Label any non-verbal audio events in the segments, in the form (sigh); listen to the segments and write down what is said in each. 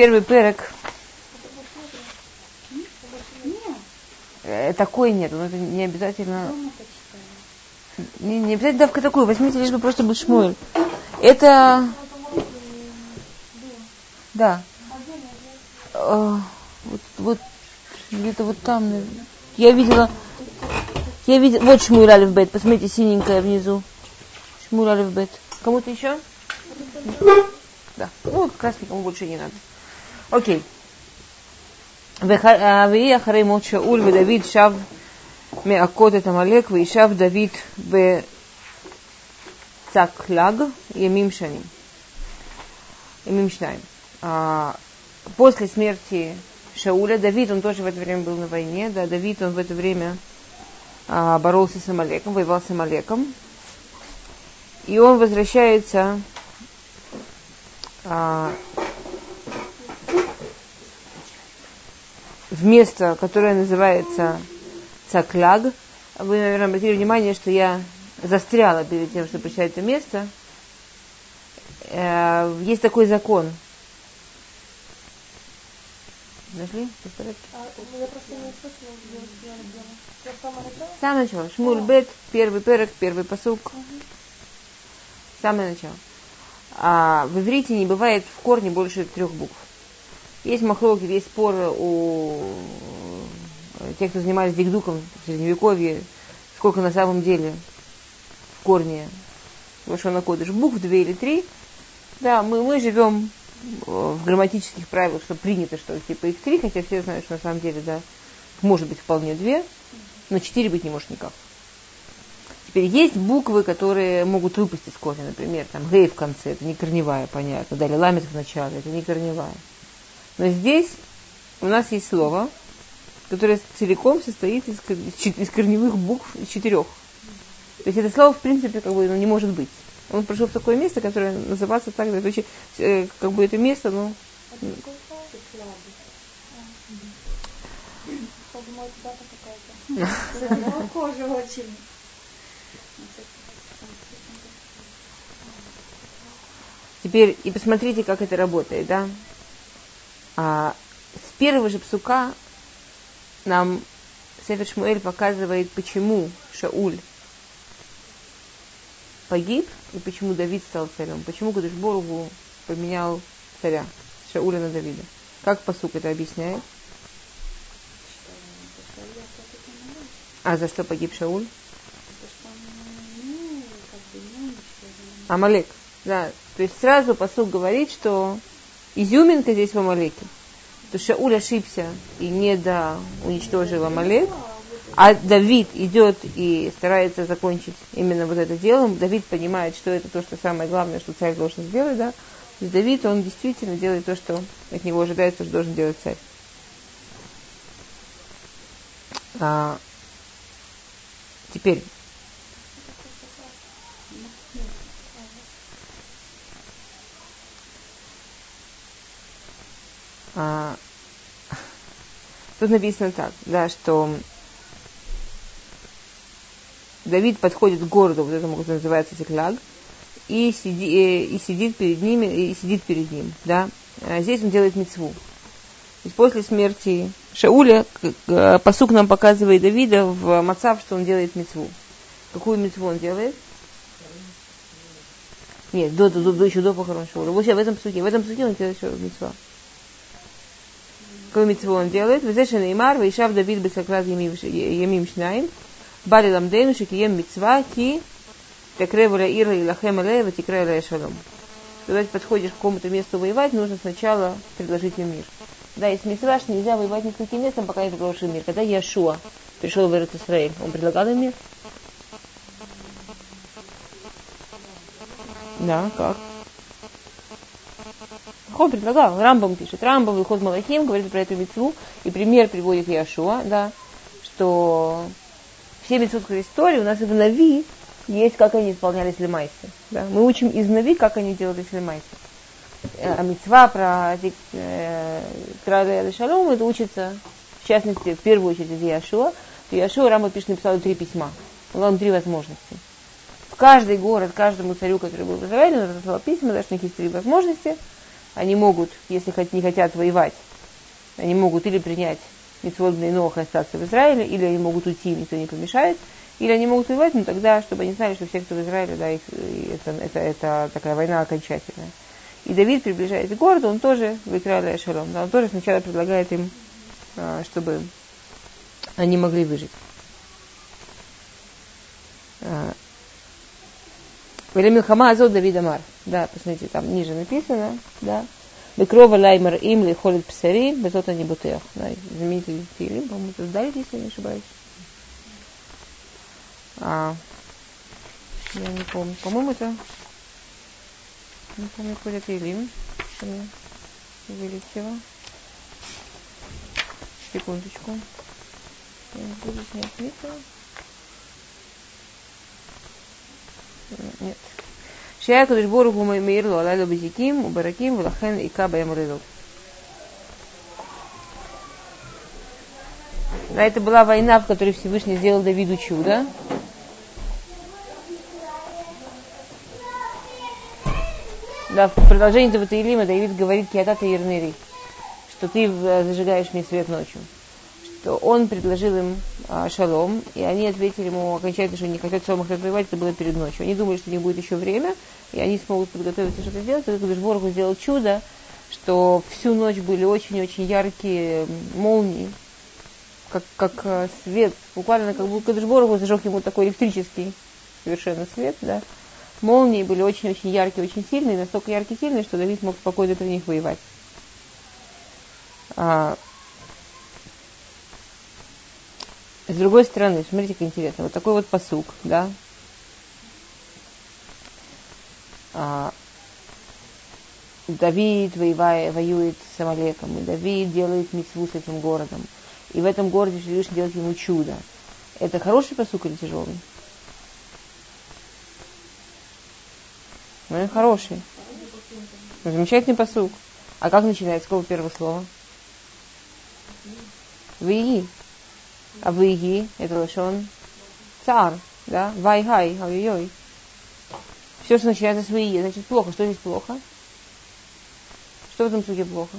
первый перек. Э, такой нет, но это не обязательно. Не, не обязательно давка такой, возьмите лишь бы просто был шмуэль. Это... Да. Э, вот, вот где-то вот там. Я видела... Я видела... Вот Шмуэль Алиф Бет. Посмотрите, синенькая внизу. Шмуэль Алиф Бет. Кому-то еще? Да. Ну, как раз никому больше не надо. Окей. ויהי אחרי מות שאול ודוד שב מעקות את עמלק וישב דוד בצקלג ימים שנים. ימים שניים. После смерти Шауля Давид, он тоже в это время был на войне, да, Давид, он в это время а, боролся с Амалеком, воевал с Амалеком. И он возвращается а, в место, которое называется Цаклаг. Вы, наверное, обратили внимание, что я застряла перед тем, чтобы прочитать это место. Э, есть такой закон. Нашли? А, Самое начало. Шмуль Бет, первый перек, первый посук. Самое начало. А в иврите не бывает в корне больше трех букв. Есть махлоки, есть споры у тех, кто занимались дигдуком в Средневековье, сколько на самом деле в корне Лошона Кодыш, букв две или три. Да, мы, мы живем в грамматических правилах, что принято, что типа их три, хотя все знают, что на самом деле, да, может быть вполне две, но четыре быть не может никак. Теперь есть буквы, которые могут выпасть из корня, например, там гей в конце, это не корневая, понятно, далее ламет в начале, это не корневая. Но здесь у нас есть слово, которое целиком состоит из, из корневых букв четырех. То есть это слово, в принципе, как бы ну, не может быть. Он пришел в такое место, которое называется так, это очень, э, как бы это место, ну... Кожа (laughs) очень. Теперь и посмотрите, как это работает, да? А, с первого же псука нам Сефер Шмуэль показывает, почему Шауль погиб и почему Давид стал царем. Почему Кадышборгу поменял царя Шауля на Давида. Как посук это объясняет? А за что погиб Шауль? Амалек. Да, то есть сразу посуд говорит, что изюминка здесь в Амалеке. То Шауль ошибся и не до уничтожил Амалек, а Давид идет и старается закончить именно вот это дело. Давид понимает, что это то, что самое главное, что царь должен сделать, да. То есть Давид, он действительно делает то, что от него ожидается, что должен делать царь. А, теперь, А, тут написано так, да, что Давид подходит к городу, вот этому, который называется Секляг, и, сиди, э, и сидит перед ними, и сидит перед ним, да. А здесь он делает мецву. То есть после смерти Шауля посук нам показывает Давида в Мацав, что он делает мецву. Какую мецву он делает? Нет, до, до, до, еще до похорон Шауля. Вот в этом псуке. В этом псуке он делает еще мецва. Какую митцву он делает? Везеша Неймар, Вейшав Давид Бесакрат Ямим Шнайм, Бали Ламдейну, Шикием Митцва, Ки, Текревуля Ира и Лахем Алея, Ватикрея Шалом. Когда ты подходишь к какому-то месту воевать, нужно сначала предложить им мир. Да, если митцва, что нельзя воевать каким местом, пока не предложишь им мир. Когда Яшуа пришел в Эрет Исраиль, он предлагал им мир? Да, как? Он предлагал, Рамбам пишет, Рамбам выход Малахим говорит про эту мецву, и пример приводит Яшуа, да, что все мецвудской истории у нас в Нави есть, как они исполнялись лемайсы. Да? Мы учим из Нави, как они делали лемайсы. А мецва про э, Краля Шалом, это учится, в частности, в первую очередь из Яшуа. Яшуа Рамба пишет, написал три письма. Он три возможности. В каждый город, каждому царю, который был в Израиле, он разослал письма, даже у них три возможности – они могут, если не хотят воевать, они могут или принять Митцвот Нох и остаться в Израиле, или они могут уйти, никто не помешает, или они могут воевать, но тогда, чтобы они знали, что все, кто в Израиле, да, их, это, это, это такая война окончательная. И Давид приближается к городу, он тоже выкрали Шалом. Да, он тоже сначала предлагает им, а, чтобы они могли выжить. А, Время Хама Азот Давид Амар. Да, посмотрите, там ниже написано, да. Бекрова лаймер им ли холит псари, безот они бутех. Да, знаменитый фильм, по-моему, это сдали, если я не ошибаюсь. А, я не помню. По-моему, это... Не помню, какой это Илим. Вылетело. Секундочку. Я буду снять микро. Нет. Шия Кадышбору Гумаймирлу Алайлу Базиким, Убараким, Вулахен и Каба Ямрылу. Да, это была война, в которой Всевышний сделал Давиду чудо. Да, в продолжении Таватаилима Давид говорит Киатата Ирнери, что ты э, зажигаешь мне свет ночью. Что он предложил им шалом, и они ответили ему окончательно, что не хотят шалом хотят воевать, это было перед ночью. Они думали, что у них будет еще время, и они смогут подготовиться что-то сделать. И Кудышборгу сделал чудо, что всю ночь были очень-очень яркие молнии, как, как а, свет, буквально как будто Кудышборгу зажег ему такой электрический совершенно свет, да. Молнии были очень-очень яркие, очень сильные, настолько яркие, сильные, что Давид мог спокойно при них воевать. А, С другой стороны, смотрите, как интересно, вот такой вот посук, да, а, Давид воевая, воюет с Амалеком, и Давид делает митцву с этим городом. И в этом городе Всевышний делает ему чудо. Это хороший посук или тяжелый? Ну, хороший. Замечательный посук. А как начинается? Какого первого слова? Вии. А выги, это лошон цар, да, вай-хай, ой-ой-ой. Все, что начинается с выги, значит плохо. Что здесь плохо? Что в этом суде плохо?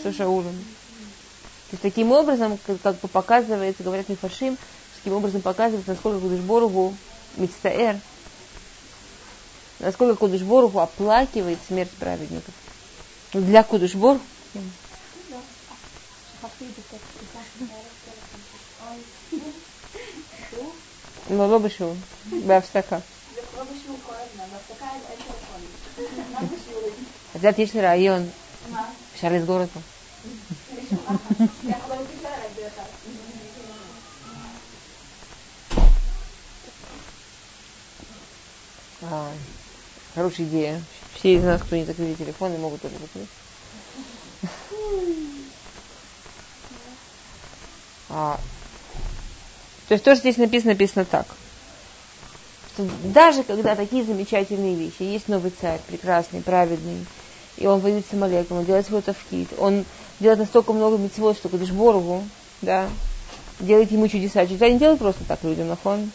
Что Шаулем? То есть таким образом, как, как бы показывается, говорят Мифашим, таким образом показывается, насколько Кудышборгу мецтаэр, насколько Кудышборгу оплакивает смерть праведников. Для Кудышборгу לא, לא בשיעור, בהפסקה. את יודעת, יש לי רעיון, אפשר לסגור אותו. А, хорошая идея. Все из нас, кто не закрыли телефоны, могут тоже закрыть. А, то есть то, что здесь написано, написано так. Что даже когда такие замечательные вещи, есть новый царь, прекрасный, праведный, и он воюет с Амалеком, он делает свой тавкид, он делает настолько много митцвот, что когда Борову, да, делает ему чудеса. Чудеса не делают просто так людям на фон.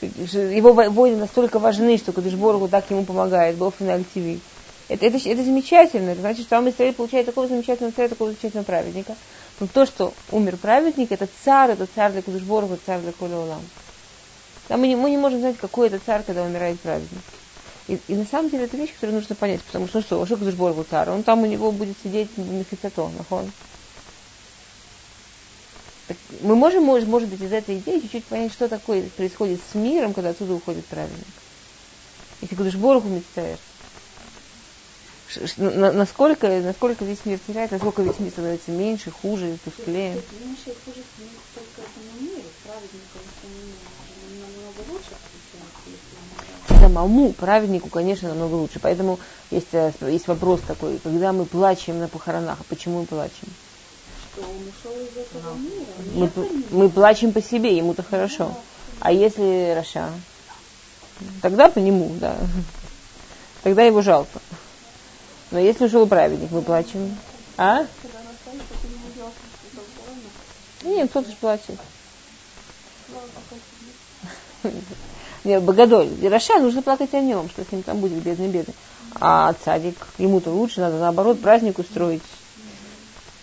Его войны настолько важны, что Кадыш Боргу так ему помогает, был финаль ТВ. Это, это, это замечательно. Это значит, что Ам Израиль получает такого замечательного царя, такого замечательного праведника. Но то, что умер праведник, это царь, это царь для Кудышборга, царь для Коля Улам. Да, мы, не, мы не можем знать, какой это царь, когда умирает праведник. И, и на самом деле это вещь, которую нужно понять, потому что ну что, что Кудышборгу царь? Он там у него будет сидеть Мефицато, нахон. Мы можем, может, может быть, из этой идеи чуть-чуть понять, что такое происходит с миром, когда отсюда уходит праведник. Если Кудышборгу мечтаешь, насколько, насколько весь мир теряет, насколько весь мир становится меньше, хуже, тусклее. Меньше и хуже только самому миру, праведнику, намного лучше. Самому праведнику, конечно, намного лучше. Поэтому есть, э, есть вопрос такой, когда мы плачем на похоронах, а почему мы плачем? Что он ушел из этого мира. Мы, мы плачем по себе, ему-то хорошо. А если Раша? Тогда по нему, да. Тогда его жалко. Но если ушел праведник, мы плачем. А? Нет, кто-то же плачет. Нет, Богодоль. Раша нужно плакать о нем, что с ним там будет, бедный, бедный. А цадик, ему-то лучше, надо наоборот праздник устроить.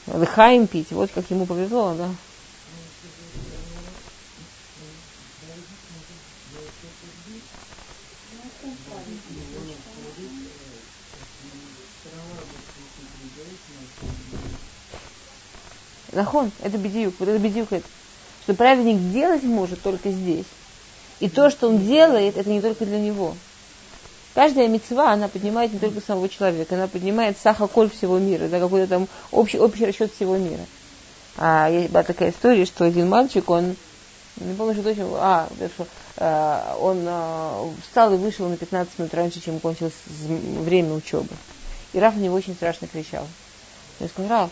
Лыхаем пить. Вот как ему повезло, да. Нахон, это бедиюк, вот это бедиюк это. Что праведник делать может только здесь. И то, что он делает, это не только для него. Каждая мецва, она поднимает не только самого человека, она поднимает сахаколь всего мира, да, какой-то там общий, общий расчет всего мира. А есть была такая история, что один мальчик, он, не помню, что точно, а, что, а, он а, встал и вышел на 15 минут раньше, чем кончилось время учебы. И Раф на него очень страшно кричал. Я сказал, Раф,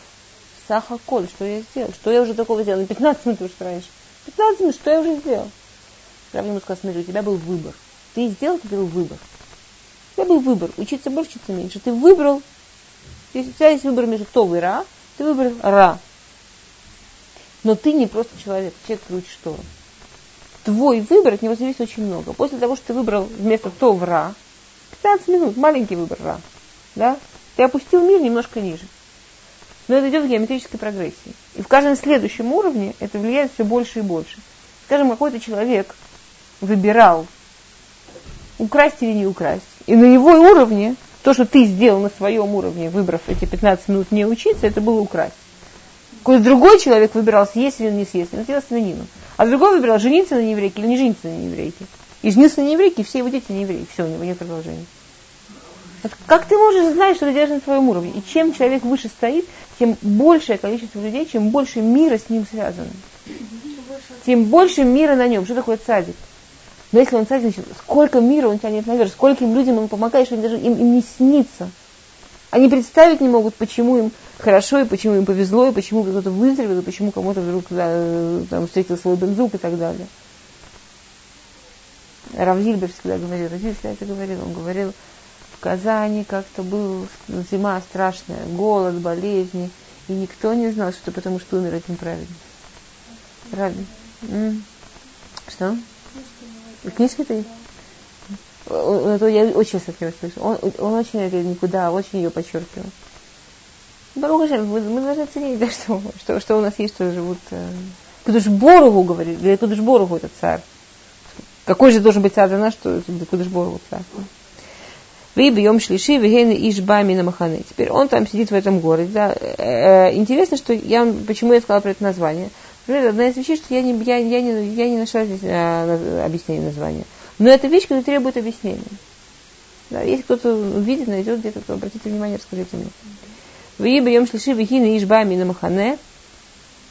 Саха Коль, что я сделал? Что я уже такого сделал? На 15 минут уж раньше. 15 минут, что я уже сделал? Рав ему сказал, смотри, у тебя был выбор. Ты сделал, ты был выбор. У тебя был выбор, учиться больше, учиться меньше. Ты выбрал, если у тебя есть выбор между Тов и Ра, ты выбрал Ра. Но ты не просто человек, человек, учит Тору. Твой выбор, от него зависит очень много. После того, что ты выбрал вместо Тов Ра, 15 минут, маленький выбор Ра, да, ты опустил мир немножко ниже. Но это идет в геометрической прогрессии. И в каждом следующем уровне это влияет все больше и больше. Скажем, какой-то человек выбирал, украсть или не украсть. И на его уровне, то, что ты сделал на своем уровне, выбрав эти 15 минут не учиться, это было украсть. Какой-то другой человек выбирал, съесть или не съесть, он сделал свинину. А другой выбирал, жениться на еврейке или не жениться на еврейке. И женился на еврейке, и все его дети не евреи. Все, у него нет продолжения. Как ты можешь знать, что ты делаешь на своем уровне? И чем человек выше стоит, тем большее количество людей, чем больше мира с ним связано. Тем больше мира на нем. Что такое цадик? Но если он цадик, значит, сколько мира он тянет наверх, скольким людям он помогает, что даже им, им не снится. Они представить не могут, почему им хорошо, и почему им повезло, и почему кто-то выздоровел, и почему кому-то вдруг да, там, встретил свой бензук и так далее. Равзильбер всегда говорил, Равзильбер всегда это говорил, он говорил, Казани как-то была зима страшная, голод, болезни, и никто не знал, что потому что умер этим праведник. Правильно? Что? Книжки ты? Это я очень слышу. Он, он очень это никуда, очень ее подчеркивал. Баруха мы, мы должны ценить, да, (laughs) что, что, что у нас есть, что живут. Э, Кудыш Боругу говорит, для Кудыш Боругу это царь. Какой же должен быть царь для нас, что Кудыш Боругу царь? Вы бьем шлиши, вегены ишбами на маханы. Теперь он там сидит в этом городе. Да. Э, интересно, что я, почему я сказала про это название. Например, одна из вещей, что я не, я, я не, я не нашла здесь а, объяснение названия. Но это вещь, которая требует объяснения. Да, если кто-то увидит, найдет где-то, то обратите внимание, расскажите мне. Вы бьем шлиши, вегены ишбами на махане.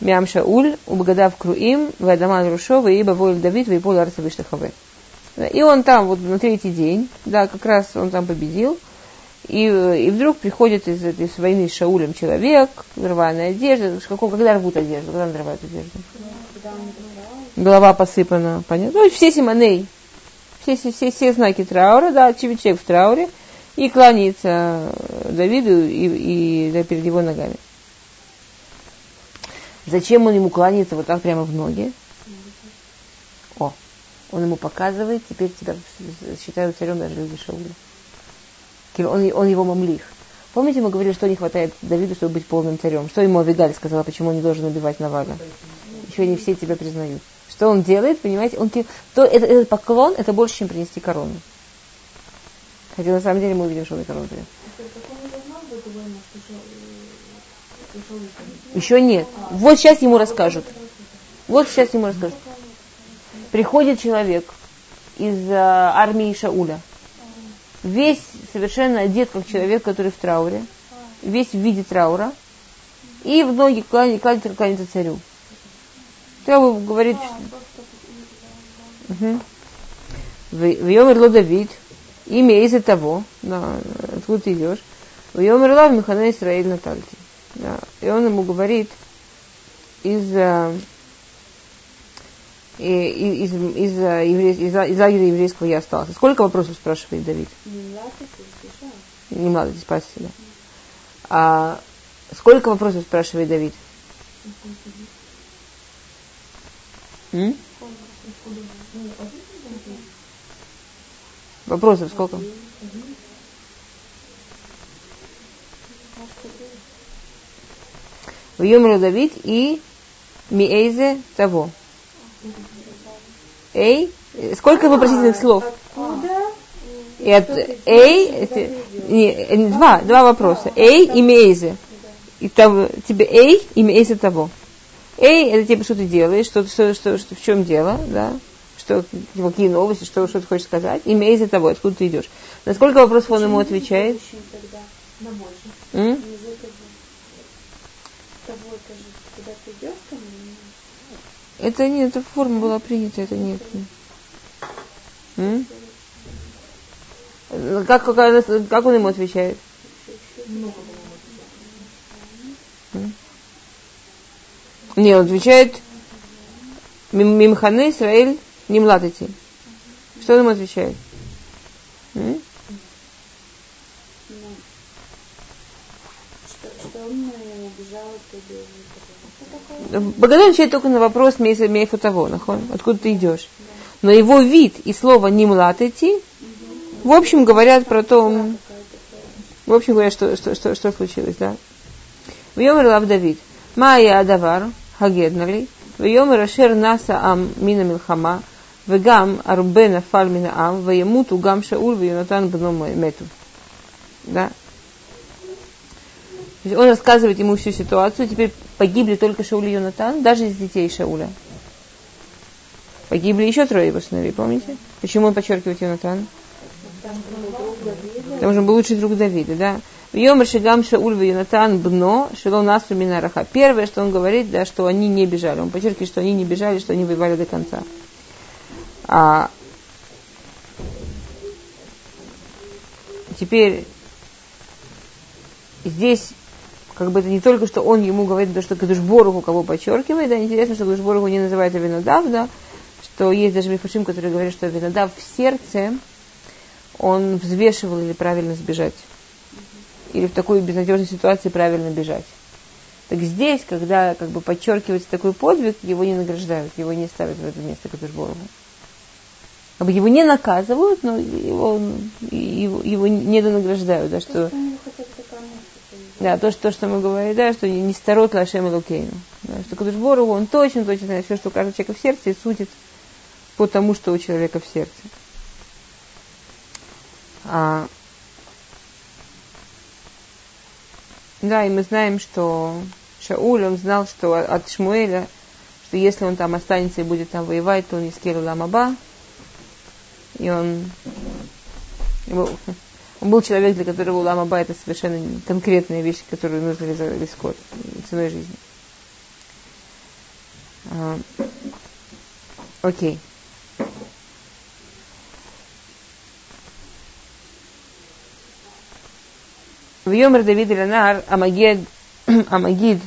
Мям Шауль, Убагадав Круим, Вадаман Рушо, Ибо Войль Давид, Вейпол Арцевиштахаве. И он там вот на третий день, да, как раз он там победил. И, и вдруг приходит из этой из войны с Шаулем человек, рваная одежда. Какого, когда рвут одежду? Когда нарывают одежду? Голова посыпана, понятно? Ну, все симоней, все, все, все, все знаки траура, да, человек в трауре, и кланяется Давиду и, и да, перед его ногами. Зачем он ему кланяется вот так прямо в ноги? Он ему показывает, теперь тебя считают царем даже люди Шауля. Он, он его мамлих. Помните, мы говорили, что не хватает Давиду, чтобы быть полным царем? Что ему Авигаль сказала, почему он не должен убивать Наваля? Еще не все тебя признают. Что он делает, понимаете? Он, то, это, этот поклон, это больше, чем принести корону. Хотя на самом деле мы увидим, что он корону принес. Еще нет. Вот сейчас ему расскажут. Вот сейчас ему расскажут приходит человек из э, армии Шауля, весь совершенно одет как человек, который в трауре, весь в виде траура, и в ноги кланяется, кланяется царю. Траур говорит, в Йомер Давид, имя из-за того, да, откуда ты идешь, в Йомер Лав Михана Исраиль Натальти. Да, и он ему говорит из и, из, из, из, из, из лагеря еврейского я остался. Сколько вопросов спрашивает Давид? Не надо, спасибо. А сколько вопросов спрашивает Давид? М? Вопросов сколько? В Йомру Давид и Миэйзе того. Эй, сколько вопросительных слов? И от Эй, не, два, два вопроса. Эй и Мейзе. И того, тебе Эй и Мейзе того. Эй, это типа, что ты делаешь, что, что, что, что, в чем дело, да? Что, какие новости, что, что ты хочешь сказать. И Мейзе того, откуда ты идешь. На сколько вопросов он ему отвечает? М? Это нет, эта форма была принята, это нет. М? Как, как, как он ему отвечает? Не, он отвечает Мимханы Исраэль не младите. Что он ему отвечает? М? Богдан отвечает только на вопрос Мейфу того, откуда ты идешь. Но его вид и слово не млатыти, в общем, говорят про то, в общем, говорят, что, что, что, что случилось, да. В Лав Давид. Майя Адавар, Хагеднали, в Йомер Ашер Наса Ам Мина Милхама, וגם הרבה נפל מן העם, וימותו גם שאול ויונתן בנו מתו. Да? Он рассказывает ему всю ситуацию. Теперь погибли только Шауль и Йонатан, даже из детей Шауля. Погибли еще трое его сыновей, помните? Почему он подчеркивает Йонатана? Потому что он был лучший друг Давида, да. В Йомар Шигам Шауль в Йонатан Бно Шило Насу Минараха. Первое, что он говорит, да, что они не бежали. Он подчеркивает, что они не бежали, что они воевали до конца. А теперь здесь как бы это не только, что он ему говорит, да, что Кадушборуху кого подчеркивает, да, интересно, что Кадушборуху не называет Авинадав, да, что есть даже Мифашим, который говорит, что Авинадав в сердце, он взвешивал или правильно сбежать. Или в такой безнадежной ситуации правильно бежать. Так здесь, когда как бы подчеркивается такой подвиг, его не награждают, его не ставят в это место Кадушборуху. Как бы его не наказывают, но его, его, его не донаграждают, да, что... Да, то, что, то, что мы говорили, да, что не старот лашем лукейну. Да, что Кадушбору, он точно, точно знает все, что у каждого человека в сердце, и судит по тому, что у человека в сердце. А, да, и мы знаем, что Шауль, он знал, что от Шмуэля, что если он там останется и будет там воевать, то он не скеру ламаба, и он он был человек, для которого Улам это совершенно конкретная вещь, которую нужно рискнуть ценой жизни. А, окей. В Йомер Давид Ленар Амагид (clears throat) Амагид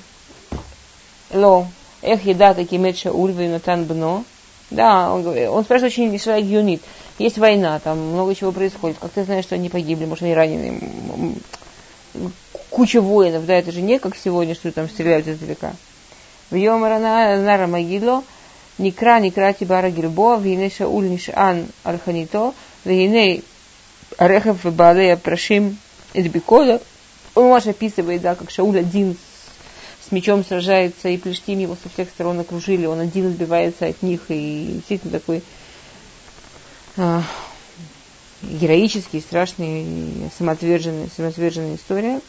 Ло Эх еда таки мет Шауль Натан Бно. Да, он, он спрашивает очень человек юнит есть война, там много чего происходит. Как ты знаешь, что они погибли, может, они ранены. Куча воинов, да, это же не как сегодня, что там стреляют издалека. В Йомарана Нара Магило, Никра Никра Тибара Гильбо, Вейне Шауль Нишан Арханито, Вейне Арехов Баалея Прашим Эдбикода. Он ваш описывает, да, как Шауль один с мечом сражается, и Плештим его со всех сторон окружили, он один сбивается от них, и действительно такой а, героический, страшный, самоотверженная, самоотверженная история. Э, э,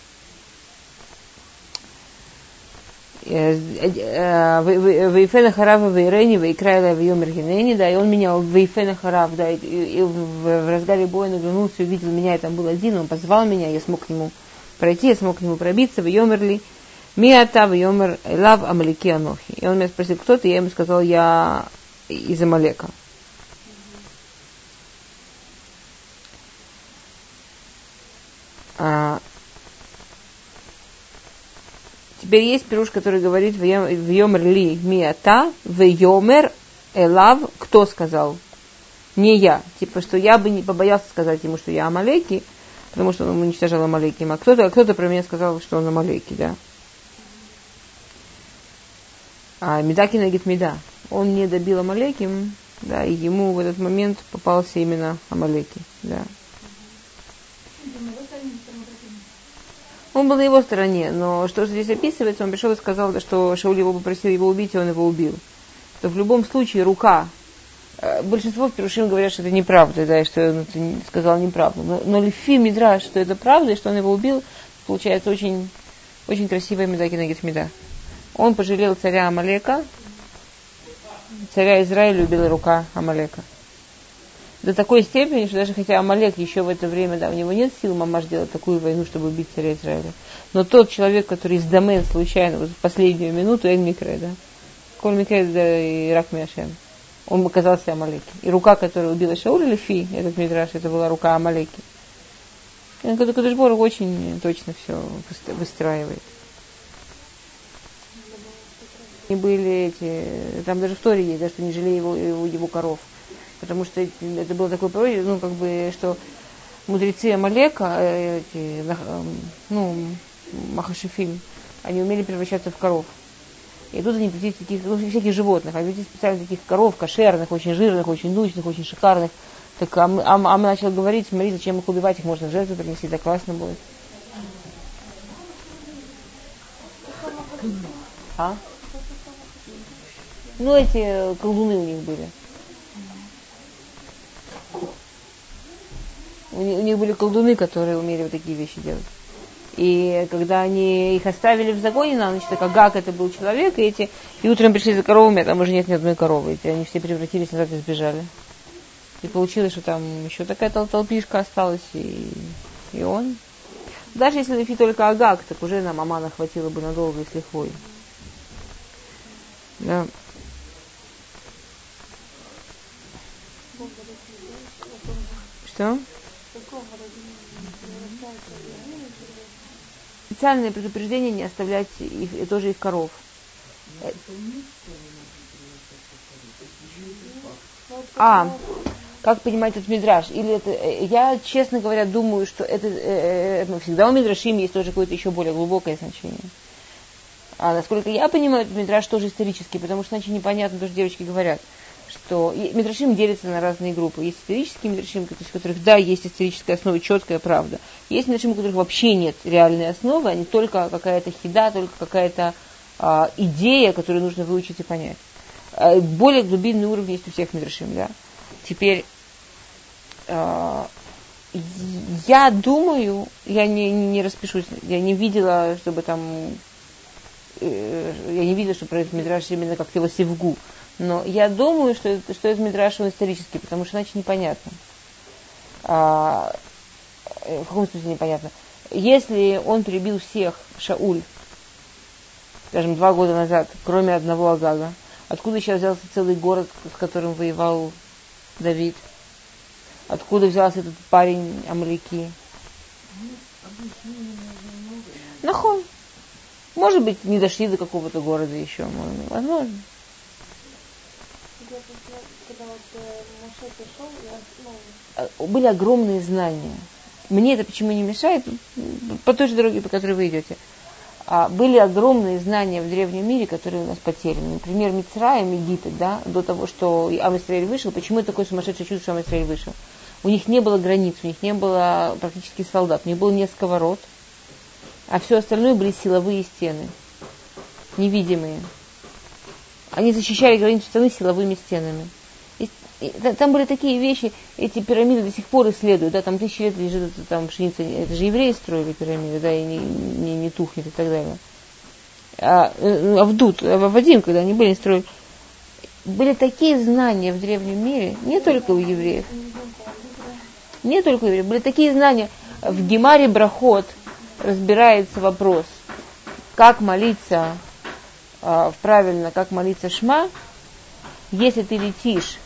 Вейфена Харава Вейрени, Вейкрайла Вейомер Генени, да, и он меня Вейфена Харав, да, и, в, разгаре боя наглянулся увидел меня, и там был один, он позвал меня, я смог к нему пройти, я смог к нему пробиться, Вейомерли, Миата Вейомер Лав Амалики Анохи. И он меня спросил, кто ты, я ему сказал, я из Амалека. А, теперь есть пируш, который говорит в Йомер ли миата, в Йомер элав, кто сказал? Не я. Типа, что я бы не побоялся сказать ему, что я Амалеки, потому что он уничтожал Амалеки. А кто-то, кто-то про меня сказал, что он Амалеки, да. А Медаки говорит Меда. Он не добил Амалеки, да, и ему в этот момент попался именно Амалеки, да. Он был на его стороне, но что здесь описывается, он пришел и сказал, что Шауль его попросил его убить, и он его убил. То в любом случае рука Э, большинство Пирушим говорят, что это неправда, да, и что он это сказал неправду. Но, но Лифи Мидраш, что это правда, и что он его убил, получается очень, очень красивая меда Кинагит меда. Он пожалел царя Амалека, царя Израиля убила рука Амалека. До такой степени, что даже хотя Амалек еще в это время, да, у него нет сил мамаш делать такую войну, чтобы убить царя Израиля. Но тот человек, который из домен случайно, вот в последнюю минуту, Эн Микре, да, Коль Микре, да, и Рак Миашем он оказался Амалеки. И рука, которая убила Шауля Лефи, этот мидраш, это была рука Амалеки. Кадышбор очень точно все выстраивает. И были эти, там даже в Торе есть, да, что не жалея его, его, его коров. Потому что это было такое пророчество, ну, как бы, что мудрецы Амалека, э, эти, ну, Махашифим, они умели превращаться в коров. И тут они привезли таких, ну, всяких животных, а привезли специально таких коров, кошерных, очень жирных, очень дучных, очень шикарных. Так, а мы, а, а мы начали говорить, смотри, зачем их убивать, их можно в жертву принести, так классно будет. А? Ну, эти колдуны у них были. У них, были колдуны, которые умели вот такие вещи делать. И когда они их оставили в загоне на ночь, так Агак это был человек, и эти, и утром пришли за коровами, а там уже нет ни одной коровы. Эти, они все превратились назад и сбежали. И получилось, что там еще такая тол толпишка осталась, и, и он. Даже если Лефи только Агак, так уже нам Амана хватило бы надолго и с. Да. Что? Специальное предупреждение не оставлять их, тоже их коров. А, как понимать этот мидраж? Или это, э, я, честно говоря, думаю, что это, э, э, ну, всегда у мидрашим есть тоже какое-то еще более глубокое значение. А насколько я понимаю, этот мидраж тоже исторический, потому что иначе непонятно, то, что девочки говорят что Мидрашим делится на разные группы. Есть исторические Мидрашим, в которых, да, есть историческая основа, четкая правда. Есть Мидрашим, у которых вообще нет реальной основы, они только какая-то хида, только какая-то а, идея, которую нужно выучить и понять. А, более глубинный уровень есть у всех Мидрашим, да. Теперь, а, я думаю, я не, не распишусь, я не видела, чтобы там, э, я не видела, что про этот Мидраш именно как-то его севгу. Но я думаю, что, что это он исторический, потому что иначе непонятно. А, э, в каком смысле непонятно? Если он перебил всех, Шауль, скажем, два года назад, кроме одного Агага, откуда сейчас взялся целый город, с которым воевал Давид? Откуда взялся этот парень Амалики? Нахон. Может быть, не дошли до какого-то города еще, возможно. Э, были огромные знания. Мне это почему не мешает? По той же дороге, по которой вы идете. А были огромные знания в древнем мире, которые у нас потеряны. Например, Мицраем, Египет, да, до того, что Амисраэль вышел. Почему это такое сумасшедшее чудо, что Амисраэль вышел? У них не было границ, у них не было практически солдат, у них было несколько ворот, а все остальное были силовые стены, невидимые. Они защищали границу страны силовыми стенами. И, и, там были такие вещи, эти пирамиды до сих пор исследуют, да, там тысячи лет лежит там пшеница, это же евреи строили пирамиды, да, и не, не, не тухнет и так далее. А, э, а в Дуд, а в Вадим, когда они были, строили, были такие знания в древнем мире, не только у евреев, не только у евреев, были такие знания, в Гемаре Брахот разбирается вопрос, как молиться э, правильно, как молиться шма, если ты летишь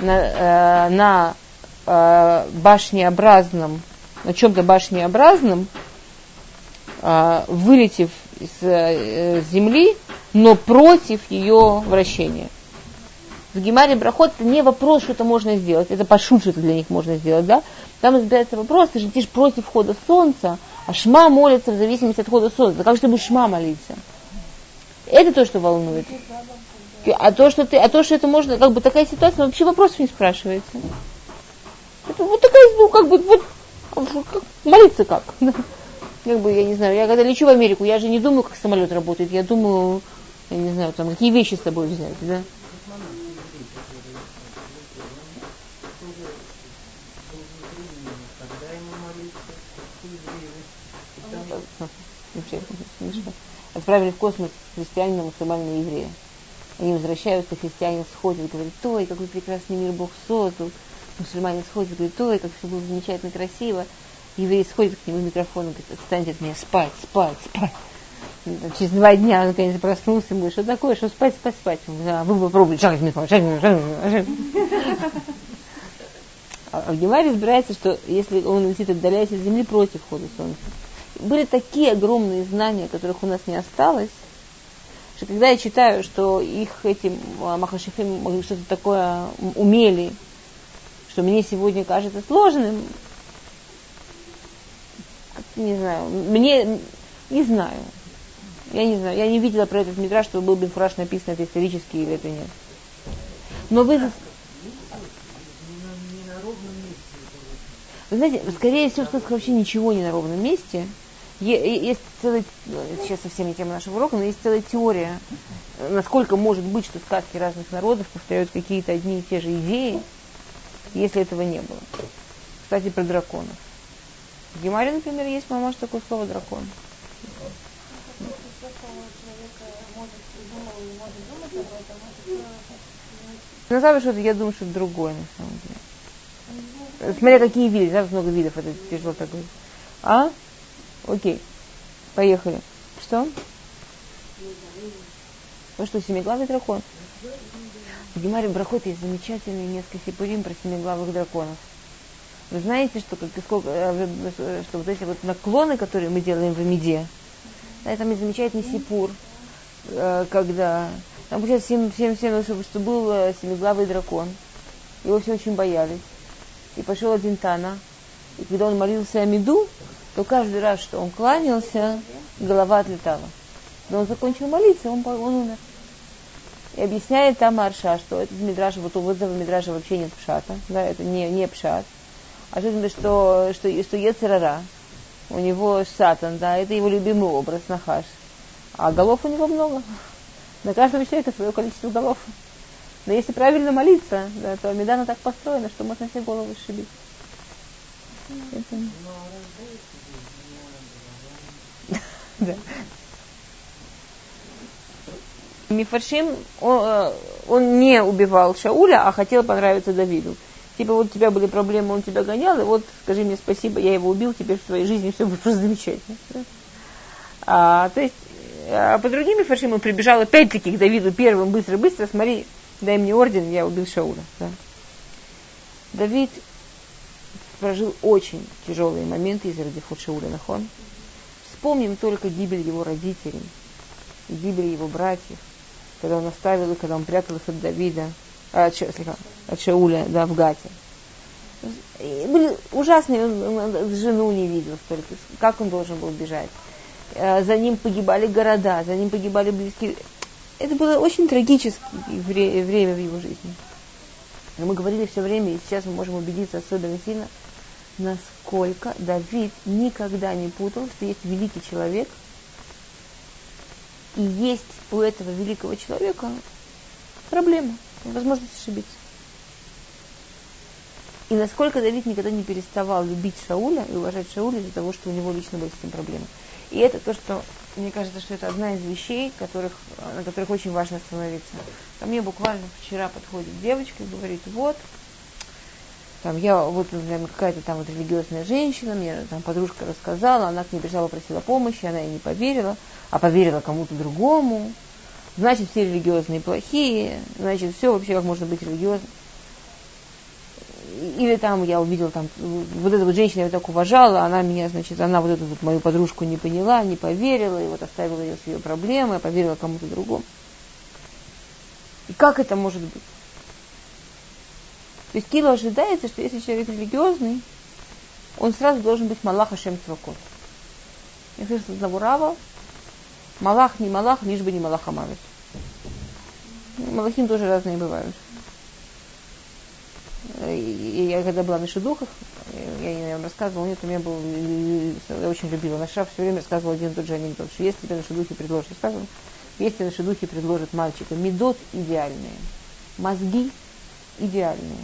на, э, на э, башнеобразном, на чем-то башнеобразном, э, вылетев из э, земли, но против ее вращения. В Гемаре Брахот это не вопрос, что это можно сделать, это пошут, что это для них можно сделать, да? Там разбирается вопрос, ты же летишь против хода солнца, а шма молится в зависимости от хода солнца. как же ты будешь шма молиться? Это то, что волнует. А то, что ты, а то, что это можно, как бы такая ситуация, вообще вопросов не спрашивается. Это вот такая, ну, как бы, вот, молиться как. (laughs) Как бы, я не знаю, я когда лечу в Америку, я же не думаю, как самолет работает, я думаю, я не знаю, там, какие вещи с собой взять, да? Отправили в космос христианина, мусульманина и еврея. Они возвращаются, христиане сходят, говорят, ой, какой прекрасный мир Бог создал. Мусульмане сходят, говорят, ой, как все было замечательно, красиво. Еврей сходит к нему микрофон говорит, отстаньте от меня, спать, спать, спать. Через два дня он наконец проснулся, и говорит, что такое, что спать, спать, спать. Он говорит, а вы попробуйте, шаг микрофон, шаг шаг А в Гемаре разбирается, что если он летит, отдаляясь от Земли против хода Солнца. Были такие огромные знания, которых у нас не осталось, что когда я читаю, что их эти а, махашифим что-то такое умели, что мне сегодня кажется сложным, не знаю, мне не знаю. Я не знаю, я не видела про этот мидраж, что был бы фураж написано, это исторически или это нет. Но вы... Вы знаете, скорее всего, что вообще ничего не на ровном месте – есть целая, сейчас совсем не тема нашего урока, но есть целая теория, насколько может быть, что сказки разных народов повторяют какие-то одни и те же идеи, если этого не было. Кстати, про драконов. В Гемаре, например, есть, может, такое слово дракон. На самом деле, я думаю, что это другое, на самом деле. Смотря какие виды, да, много видов, это тяжело так говорить. А? Окей. Поехали. Что? Ну что, семиглавый дракон? В Гемаре Брахот есть замечательные несколько сипурим про семиглавых драконов. Вы знаете, что, как, сколько, э, что вот эти вот наклоны, которые мы делаем в Амиде, да, там есть замечательный сипур, э, когда там получается всем, всем, всем, чтобы, что был э, семиглавый дракон. Его все очень боялись. И пошел один Тана. И когда он молился Амиду, то каждый раз, что он кланялся, голова отлетала. Но он закончил молиться, он, он умер. И объясняет там Арша, что этот мидраж, вот у этого мидража вообще нет пшата, да, это не, не пшат. А что, что, что, что Ецерара, у него сатан, да, это его любимый образ, Нахаш. А голов у него много. На каждого человека свое количество голов. Но если правильно молиться, да, то Медана так построена, что можно все головы сшибить. Это... Да. Мифаршим, он, э, он не убивал Шауля, а хотел понравиться Давиду. Типа вот у тебя были проблемы, он тебя гонял, и вот скажи мне спасибо, я его убил, теперь в твоей жизни все будет просто замечательно. А, то есть, а по другим Мифаршим он прибежал опять-таки к Давиду первым, быстро-быстро, смотри, дай мне орден, я убил Шауля. Да. Давид прожил очень тяжелые моменты из-за Радифут Шауля Нахон. Вспомним только гибель его родителей, гибель его братьев, когда он оставил их, когда он прятал их от Давида, а, от, слегка, от Шауля, да, в Гате. И были ужасные, он, он жену не видел столько, как он должен был бежать. А, за ним погибали города, за ним погибали близкие. Это было очень трагическое время в его жизни. Мы говорили все время, и сейчас мы можем убедиться особенно сильно – насколько Давид никогда не путал, что есть великий человек, и есть у этого великого человека проблема, возможность ошибиться. И насколько Давид никогда не переставал любить Шауля и уважать Шауля из-за того, что у него лично были с этим проблемы. И это то, что, мне кажется, что это одна из вещей, которых, на которых очень важно остановиться. Ко мне буквально вчера подходит девочка и говорит, вот, там я, вот, какая-то там вот религиозная женщина, мне там подружка рассказала, она к ней пришла, попросила помощи, она ей не поверила, а поверила кому-то другому. Значит, все религиозные плохие, значит, все вообще как можно быть религиозным. Или там я увидела там, вот эта вот женщина я так уважала, она меня, значит, она вот эту вот мою подружку не поняла, не поверила, и вот оставила ее с ее проблемой, а поверила кому-то другому. И как это может быть? Есть Кило ожидается, что если человек религиозный, он сразу должен быть Малах Ашем Цвакот. Я слышала одного Рава, Малах не Малах, лишь бы не Малах Амавит. Малахим тоже разные бывают. И я когда была на Шедухах, я, вам рассказывала, нет, у меня был, я очень любила Наша, все время рассказывала один и тот же анекдот, что если тебе наши духи предложат, рассказывала, если наши духи предложат мальчика, медот идеальные, мозги идеальные,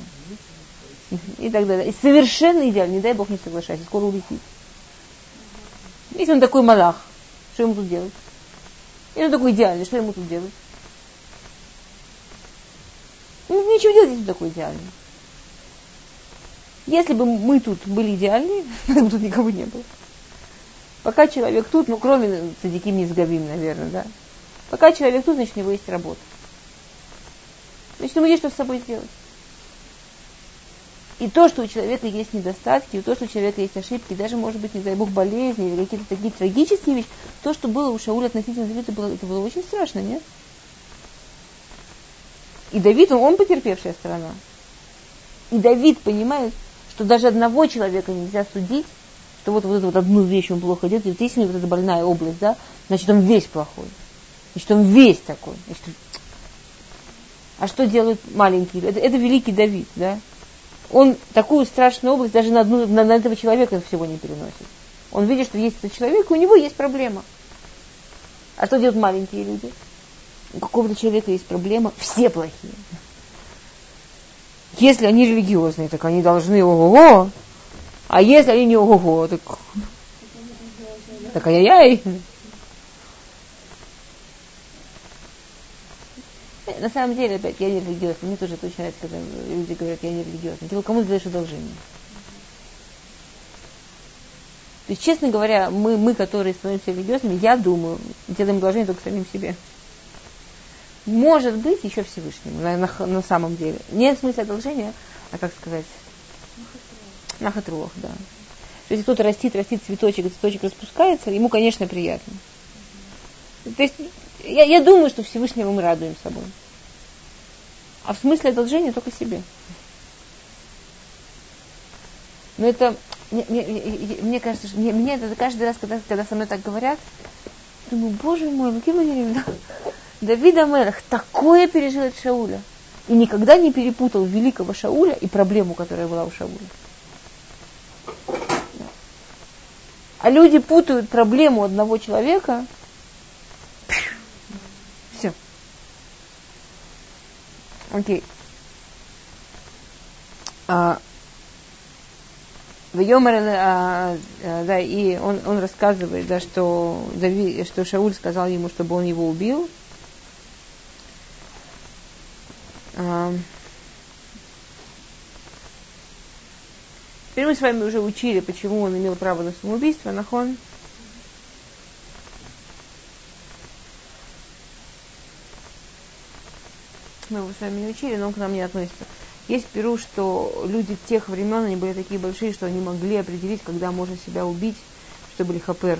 и так далее. И совершенно идеально, не дай бог не соглашайся, скоро улетит. Если он такой малах, что ему тут делать? Если он такой идеальный, что ему тут делать? Ну, нечего делать, если он такой идеальный. Если бы мы тут были идеальны, (laughs) бы тут никого не было. Пока человек тут, ну, кроме Садиким Низгавим, наверное, да. Пока человек тут, значит, у него есть работа. Значит, ему есть что с собой сделать. И то, что у человека есть недостатки, и то, что у человека есть ошибки, даже, может быть, не дай бог, болезни или какие-то такие трагические вещи, то, что было у Шауля относительно Давида, было, это было очень страшно, нет? И Давид, он, он потерпевшая сторона. И Давид понимает, что даже одного человека нельзя судить, что вот, вот эту вот одну вещь он плохо делает, вот если вот эта больная область, да, значит, он весь плохой. Значит, он весь такой. Значит, а что делают маленькие? Это, это великий Давид, да? Он такую страшную область даже на, одну, на, на этого человека всего не переносит. Он видит, что есть этот человек, и у него есть проблема. А что делают маленькие люди? У какого-то человека есть проблема, все плохие. Если они религиозные, так они должны ого-го. А если они не ого-го, так... Так ай-яй-яй. На самом деле, опять, я не религиозный. Мне тоже это очень нравится, когда люди говорят, я не религиозный. Ты кому даешь одолжение? То есть, честно говоря, мы, мы, которые становимся религиозными, я думаю, делаем одолжение только самим себе. Может быть, еще Всевышнему, на, на, на самом деле. Не в смысле одолжения, а как сказать? Нахатруах, да. То есть, кто-то растит, растит цветочек, и цветочек распускается, ему, конечно, приятно. То есть, я, я думаю, что Всевышнего мы радуем собой. А в смысле одолжения только себе. Но это, мне, мне, мне кажется, что мне, мне это каждый раз, когда, когда со мной так говорят, думаю, боже мой, каким они (laughs) Давид Амелах такое пережил от Шауля. И никогда не перепутал великого Шауля и проблему, которая была у Шауля. А люди путают проблему одного человека Окей. А, Йомар, а, а, да, и он, он рассказывает, да, что, что Шауль сказал ему, чтобы он его убил. А, теперь мы с вами уже учили, почему он имел право на самоубийство, нахон. Мы его с вами не учили, но он к нам не относится. Есть перу, что люди тех времен, они были такие большие, что они могли определить, когда можно себя убить, что были хапер,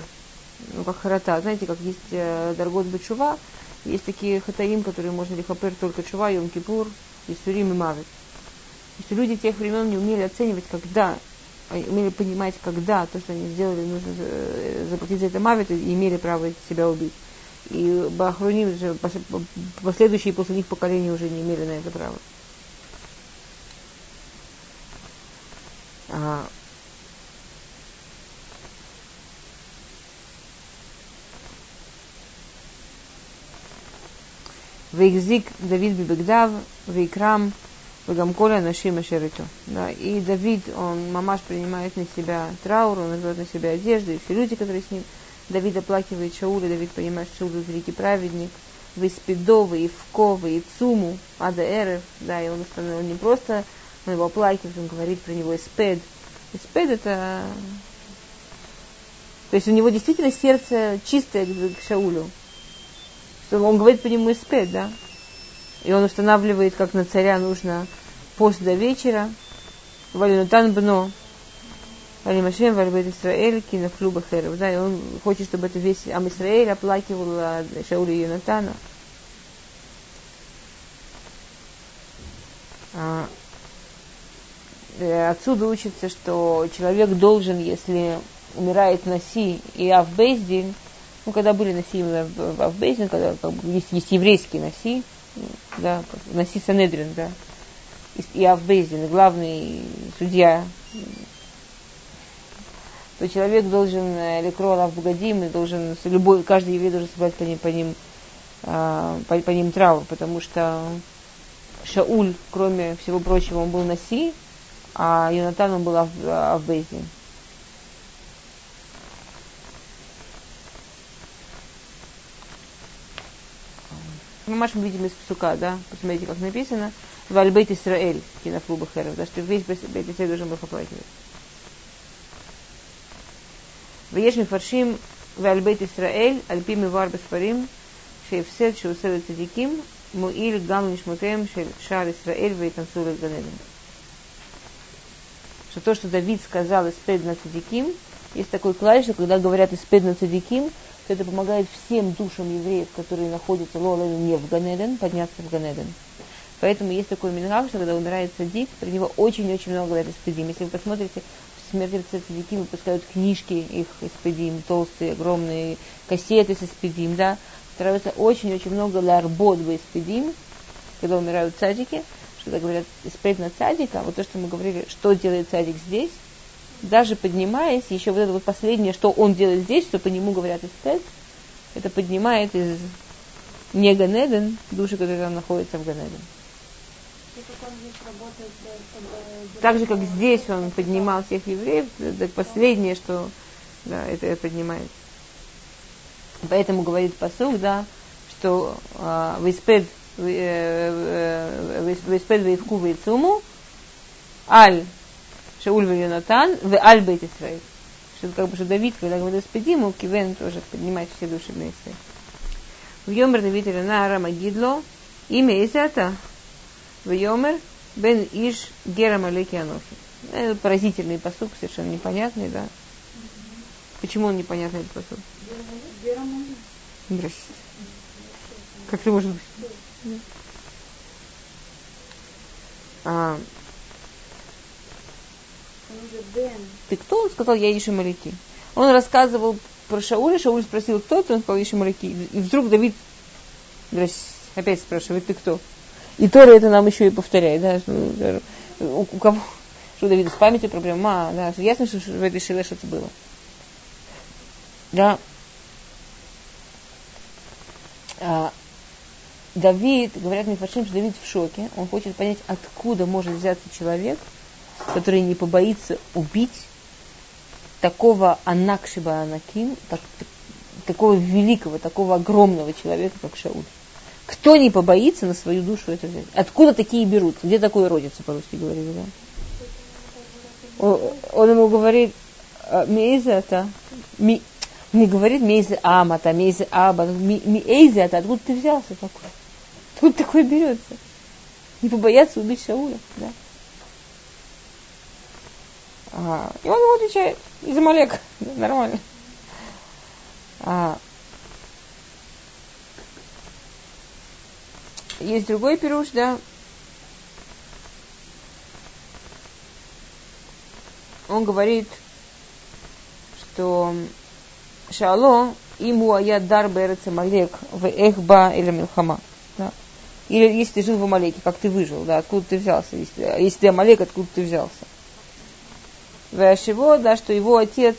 ну, как харата. Знаете, как есть э, Даргот Бечува, есть такие хатаим, которые можно лихапер только Чува, Йом Кипур, и Сурим и Мавит. То есть люди тех времен не умели оценивать, когда, а умели понимать, когда то, что они сделали, нужно э, заплатить за это Мавит, и имели право себя убить. И Бахруним последующие после них поколения уже не имели на это права. А, Вейгзик Давид Бибегдав, Вейкрам, Вегам Нашим Ашериту. Да, и Давид, он мамаш принимает на себя траур, он рвет на себя одежду, и все люди, которые с ним, Давид оплакивает Шауля, Давид понимает, что Шауль великий праведник, в Испидовы, и Цуму, Ада Эрев, да, и он установил не просто, он его оплакивает, он говорит про него Испед. Испед это... То есть у него действительно сердце чистое к Шаулю. Он говорит по нему Испед, да? И он устанавливает, как на царя нужно пост до вечера. Валинутан бно, Алимашем Вальбет Исраэль, Кинафлю Бахеров. Да, и он хочет, чтобы это весь Ам Исраэль оплакивал Шауля и Йонатана. А, отсюда учится, что человек должен, если умирает Наси и Авбейздин, ну, когда были Наси в Авбейздин, когда как бы, есть, есть еврейский Наси, да, Наси Санедрин, да, и Авбейздин, главный судья то человек должен, элекро Лав Бугадим, должен, любой, каждый еврей должен собрать по ним, по ним, а, по, по ним траур, потому что Шауль, кроме всего прочего, он был Наси, а Йонатан он был Авбейзи. Мы машем видим из псука, да, посмотрите, как написано, в Альбейт Исраэль, кинофлуба Херов, да, что весь Бейт Исраэль должен был оплакивать. ויש מפרשים ועל בית ישראל, על פי מבואר בספרים, שהפסד שעושה לצדיקים, מועיל גם לנשמותיהם של שאר ישראל ויתנסו לגן עדן. Что то, что Давид сказал «Испед на цадиким», есть такой клавиш, что когда говорят «Испед на цадиким», то это помогает всем душам евреев, которые находятся лола не в Ганеден, подняться в Ганеден. Поэтому есть такой мингав, что когда умирает садик, про него очень-очень много говорят испедим. Если вы посмотрите смерти цадики выпускают книжки их испедим, толстые, огромные кассеты с испедим, да, стараются очень-очень много ларбот в испедим, когда умирают цадики, что говорят испед на цадика, вот то, что мы говорили, что делает цадик здесь, даже поднимаясь, еще вот это вот последнее, что он делает здесь, что по нему говорят испед, это поднимает из не Ганеден, души, которые там находятся в Ганеден. Так же, как здесь он поднимал всех евреев, это последнее, что да, это поднимает. Поэтому говорит посуг, да, что а, виспед э, э, вейвку вейцуму аль Шауль Йонатан в аль бейт Исраиль. Что как бы что Давид, когда говорит спедиму, кивен тоже поднимает все души на. В Йомер Давид Ирана Рамагидло имя Исята Вьомер Бен Иш Гера Малеки Анохи. Это поразительный посуд, совершенно непонятный, да. Почему он непонятный, этот? Здрасте. Как ты может быть? А, ты кто? Он сказал, я Иша Маляки. Он рассказывал про Шауля, Шауль спросил, кто ты, он сказал, Иша Маляки. И вдруг Давид, опять спрашивает, ты кто? И Тора это нам еще и повторяет, да, у, у кого, (laughs) что у Давида с памятью проблема, да, что ясно, что в этой шеле что-то было. Да. А, Давид, говорят мне фаршим, что Давид в шоке, он хочет понять, откуда может взяться человек, который не побоится убить такого анакшиба анаким, так, такого великого, такого огромного человека, как Шауль. Кто не побоится на свою душу это взять? Откуда такие берут? Где такое родится, по-русски говорили, да? Он, ему говорит, «А, Мейзата, ми, не говорит Мейзе Амата, Мейзе Аба, Мейзата, откуда ты взялся такой? Тут такой берется? Не побояться убить Шауля, да? А, и он ему отвечает, из Амалека, (laughs) нормально. А, Есть другой пируш, да. Он говорит, что Шало ему ая дар берется малек в эхба или милхама. Да. Или если ты жил в Амалеке, как ты выжил, да, откуда ты взялся, если, если ты Амалек, откуда ты взялся. Вешево, да, что его отец,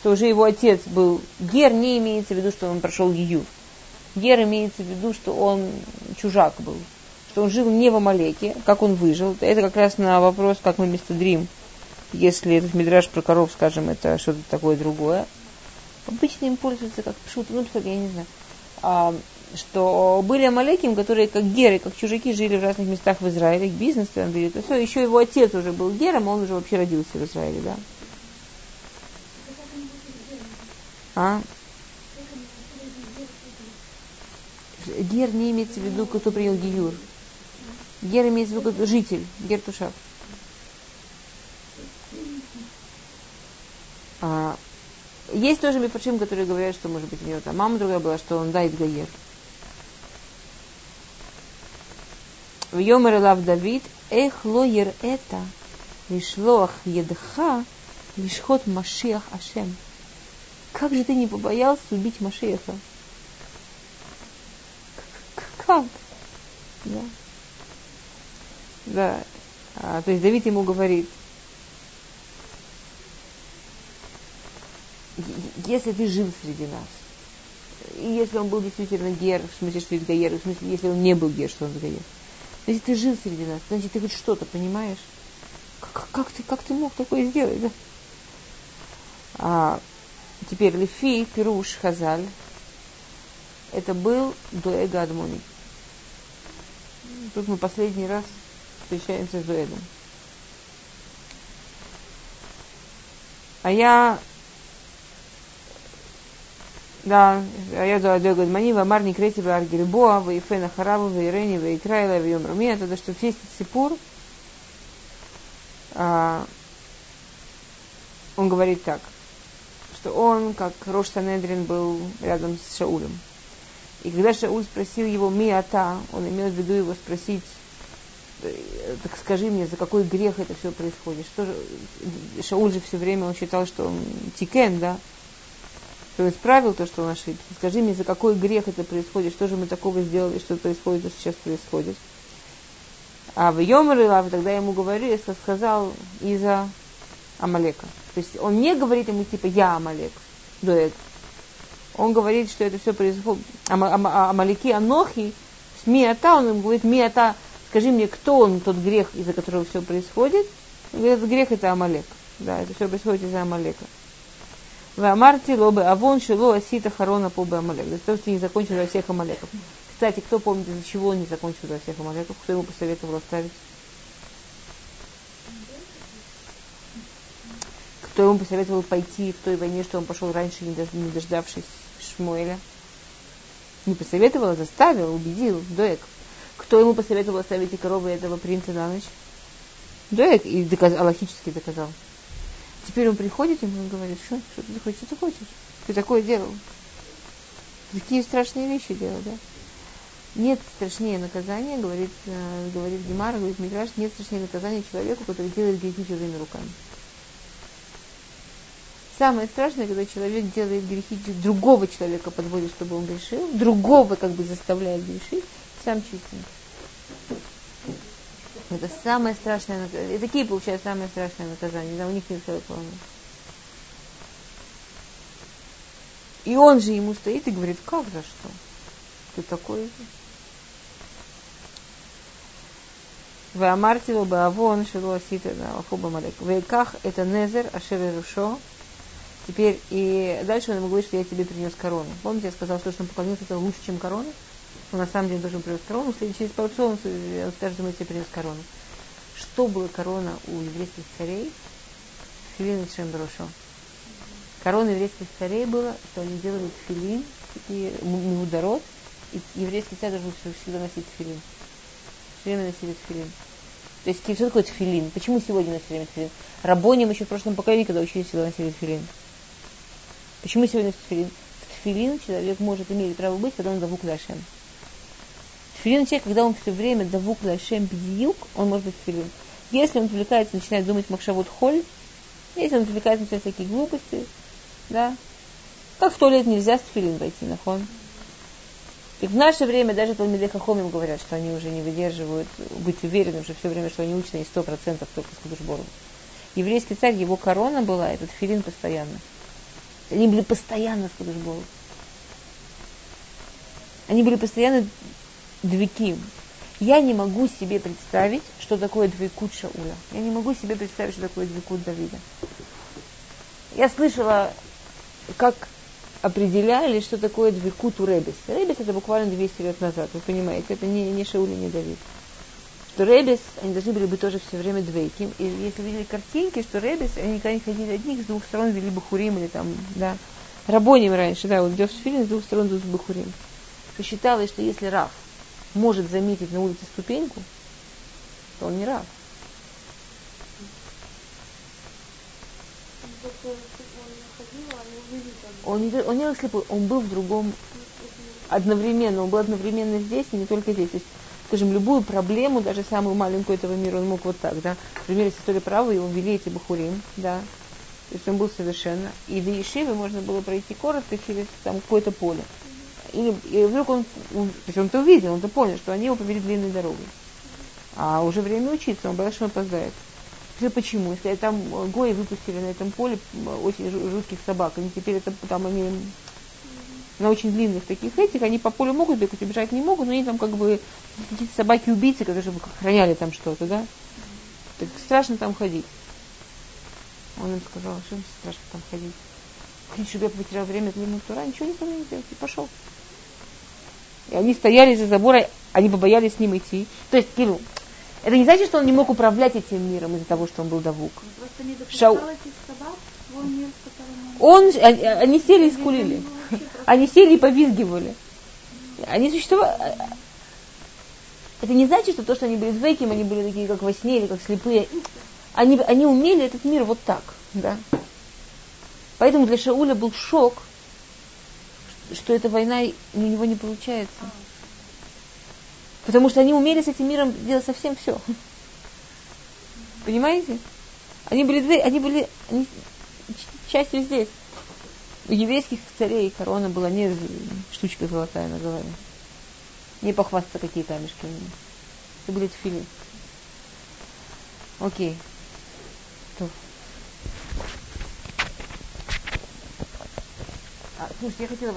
что уже его отец был гер, не имеется в виду, что он прошел Гиюр. Гер имеется в виду, что он чужак был, что он жил не в Амалеке, как он выжил. Это как раз на вопрос, как мы дрим, если этот мидраж про коров, скажем, это что-то такое другое. Обычно им пользуются как пшут, ну, я не знаю. А, что были Амалеким, которые как геры, как чужаки жили в разных местах в Израиле, бизнес там вели, то все, еще его отец уже был гером, он уже вообще родился в Израиле, да. А? Гер не имеется в виду, кто принял Гиюр. Гер имеется в виду житель, Гер Тушав. А, есть тоже мифаршим, которые говорят, что, может быть, у него там мама другая была, что он дает Гаер. В Йомер Лав Давид, эх лоер это, лишлох едха, лишхот Машиах Ашем. Как же ты не побоялся убить Машиаха? Как? Да. да. А, то есть Давид ему говорит, если ты жил среди нас, и если он был действительно гер, в смысле, что это гер, в смысле, если он не был гер, что он гер. Если ты жил среди нас, значит, ты хоть что-то понимаешь. Как, как, ты, как ты мог такое сделать, да? А, теперь Лефи, Пируш, Хазаль. Это был Дуэга Адмони. Тут мы последний раз встречаемся с Дуэгом. А я да, а я за Мани, Вамар Никрети Бар Гильбоа, Вейфена Харабу, Вейрени, Вейкрайла, Вейом Румия, это что весь сипур, а, он говорит так, что он, как Рош Санедрин, был рядом с Шаулем. И когда Шауль спросил его «Миата», он имел в виду его спросить, э, так скажи мне, за какой грех это все происходит? Что же, Шауль же все время он считал, что он тикен, да, что исправил то, что он ошибся. Скажи мне, за какой грех это происходит, что же мы такого сделали, что происходит, что сейчас происходит. А в Йомар тогда ему говорю, я сказал из-за Амалека. То есть он не говорит ему типа я Амалек, дуэт. Он говорит, что это все происходит. Амалеки Анохи, с Миата, он ему говорит, Миата, скажи мне, кто он, тот грех, из-за которого все происходит. Этот грех это Амалек. Да, это все происходит из-за Амалека. Вамарти лобы авон шило асита харона по Амалек. Для того, что не закончил во всех Амалеков. Кстати, кто помнит, из-за чего он не закончил во всех Амалеков? Кто ему посоветовал оставить? Кто ему посоветовал пойти в той войне, что он пошел раньше, не дождавшись Шмуэля? Не посоветовал, а заставил, убедил, Доек. Кто ему посоветовал оставить и коровы этого принца на ночь? Доек. И доказ, аллахически доказал. Теперь он приходит, и он говорит, что, что ты хочешь, что ты хочешь? Ты такое делал. Такие страшные вещи делал, да? Нет страшнее наказания, говорит, э, говорит Гемар, говорит Мидраш, нет страшнее наказания человеку, который делает грехи чужими руками. Самое страшное, когда человек делает грехи, другого человека подводит, чтобы он грешил, другого как бы заставляет грешить, сам чистенький. Это самое страшное наказание. И такие получают самое страшное наказание. Да, у них нет своего. И он же ему стоит и говорит, как за что? Ты такой. Вы амартило бы авон шило сита на ахуба малек. Вейках это незер ашер рушо Теперь, и дальше он ему говорит, что я тебе принес корону. Помните, я сказал, что, он поклонился, это лучше, чем корона? Но на самом деле он должен принес корону. Через пару часов он скажет, что я тебе принес корону. Что было корона у еврейских царей? Филин и Шемброшо. Корона еврейских царей была, что они делали филин и мудород, и еврейский царь должен всегда носить филин. Все время носили филин. То есть, что такое тфилин? Почему сегодня носили тфилин? Рабоним еще в прошлом поколении, когда учились, всегда носили тфилин. Почему сегодня носит тфилин? В тфилин человек может иметь право быть, когда он давук лашем. Тфилин человек, когда он все время давук лашем бьюк, он может быть тфилин. Если он отвлекается, начинает думать макшавут холь, если он отвлекается, начинает всякие глупости, да, как в туалет нельзя с тфилин войти, на хон. И в наше время даже Талмидей Хахомим говорят, что они уже не выдерживают быть уверенным, что все время, что они учены, и сто процентов только с Кудушбором. Еврейский царь, его корона была, этот филин постоянно. Они были постоянно с Кудушбором. Они были постоянно двиким. Я не могу себе представить, что такое двойкут Шауля. Я не могу себе представить, что такое двойкут Давида. Я слышала, как определяли, что такое двойкут у Ребес. Ребес это буквально 200 лет назад, вы понимаете, это не, не Шауль не Давид. Что Ребес, они должны были быть тоже все время двойким. И если видели картинки, что Ребес, они никогда не ходили одних, с двух сторон вели Бахурим или там, да, Рабоним раньше, да, вот идет в фильм, с двух сторон идут Бахурим. Что считалось, что если Раф может заметить на улице ступеньку, то он не раб. Он не, он не слепой, он был в другом одновременно, он был одновременно здесь и не только здесь. То есть, скажем, любую проблему, даже самую маленькую этого мира, он мог вот так, да. Например, из истории права его ввели эти бахурим, да. То есть он был совершенно. И до Ешивы можно было пройти коротко через там какое-то поле. И, и вдруг он, то есть он-то увидел, он-то понял, что они его повели длинной дорогой. А уже время учиться, он боялся, что он опоздает. Почему? Сказали, там гои выпустили на этом поле очень жутких собак. Они теперь это там они на очень длинных таких этих, они по полю могут бегать, убежать не могут, но они там как бы какие-то собаки-убийцы, которые охраняли там что-то, да? Так страшно там ходить. Он им сказал, что им страшно там ходить. Хотите, чтобы я потерял время для Тура, ничего не надо делать, и пошел. И они стояли за забора, они побоялись с ним идти. То есть, Кирилл, это не значит, что он не мог управлять этим миром из-за того, что он был давук. Шау... Он, они, они сели и скулили. Они сели и повизгивали. Они существовали. Это не значит, что то, что они были двойким, они были такие, как во сне или как слепые. Они, они умели этот мир вот так. Да? Поэтому для Шауля был шок, что эта война у него не получается. Потому что они умели с этим миром делать совсем все. Понимаете? Они были, они были они частью здесь. У еврейских царей корона была не штучка золотая на. Не похвастаться, какие камешки у них. Это были тфили. Окей. То. А, слушайте, я хотела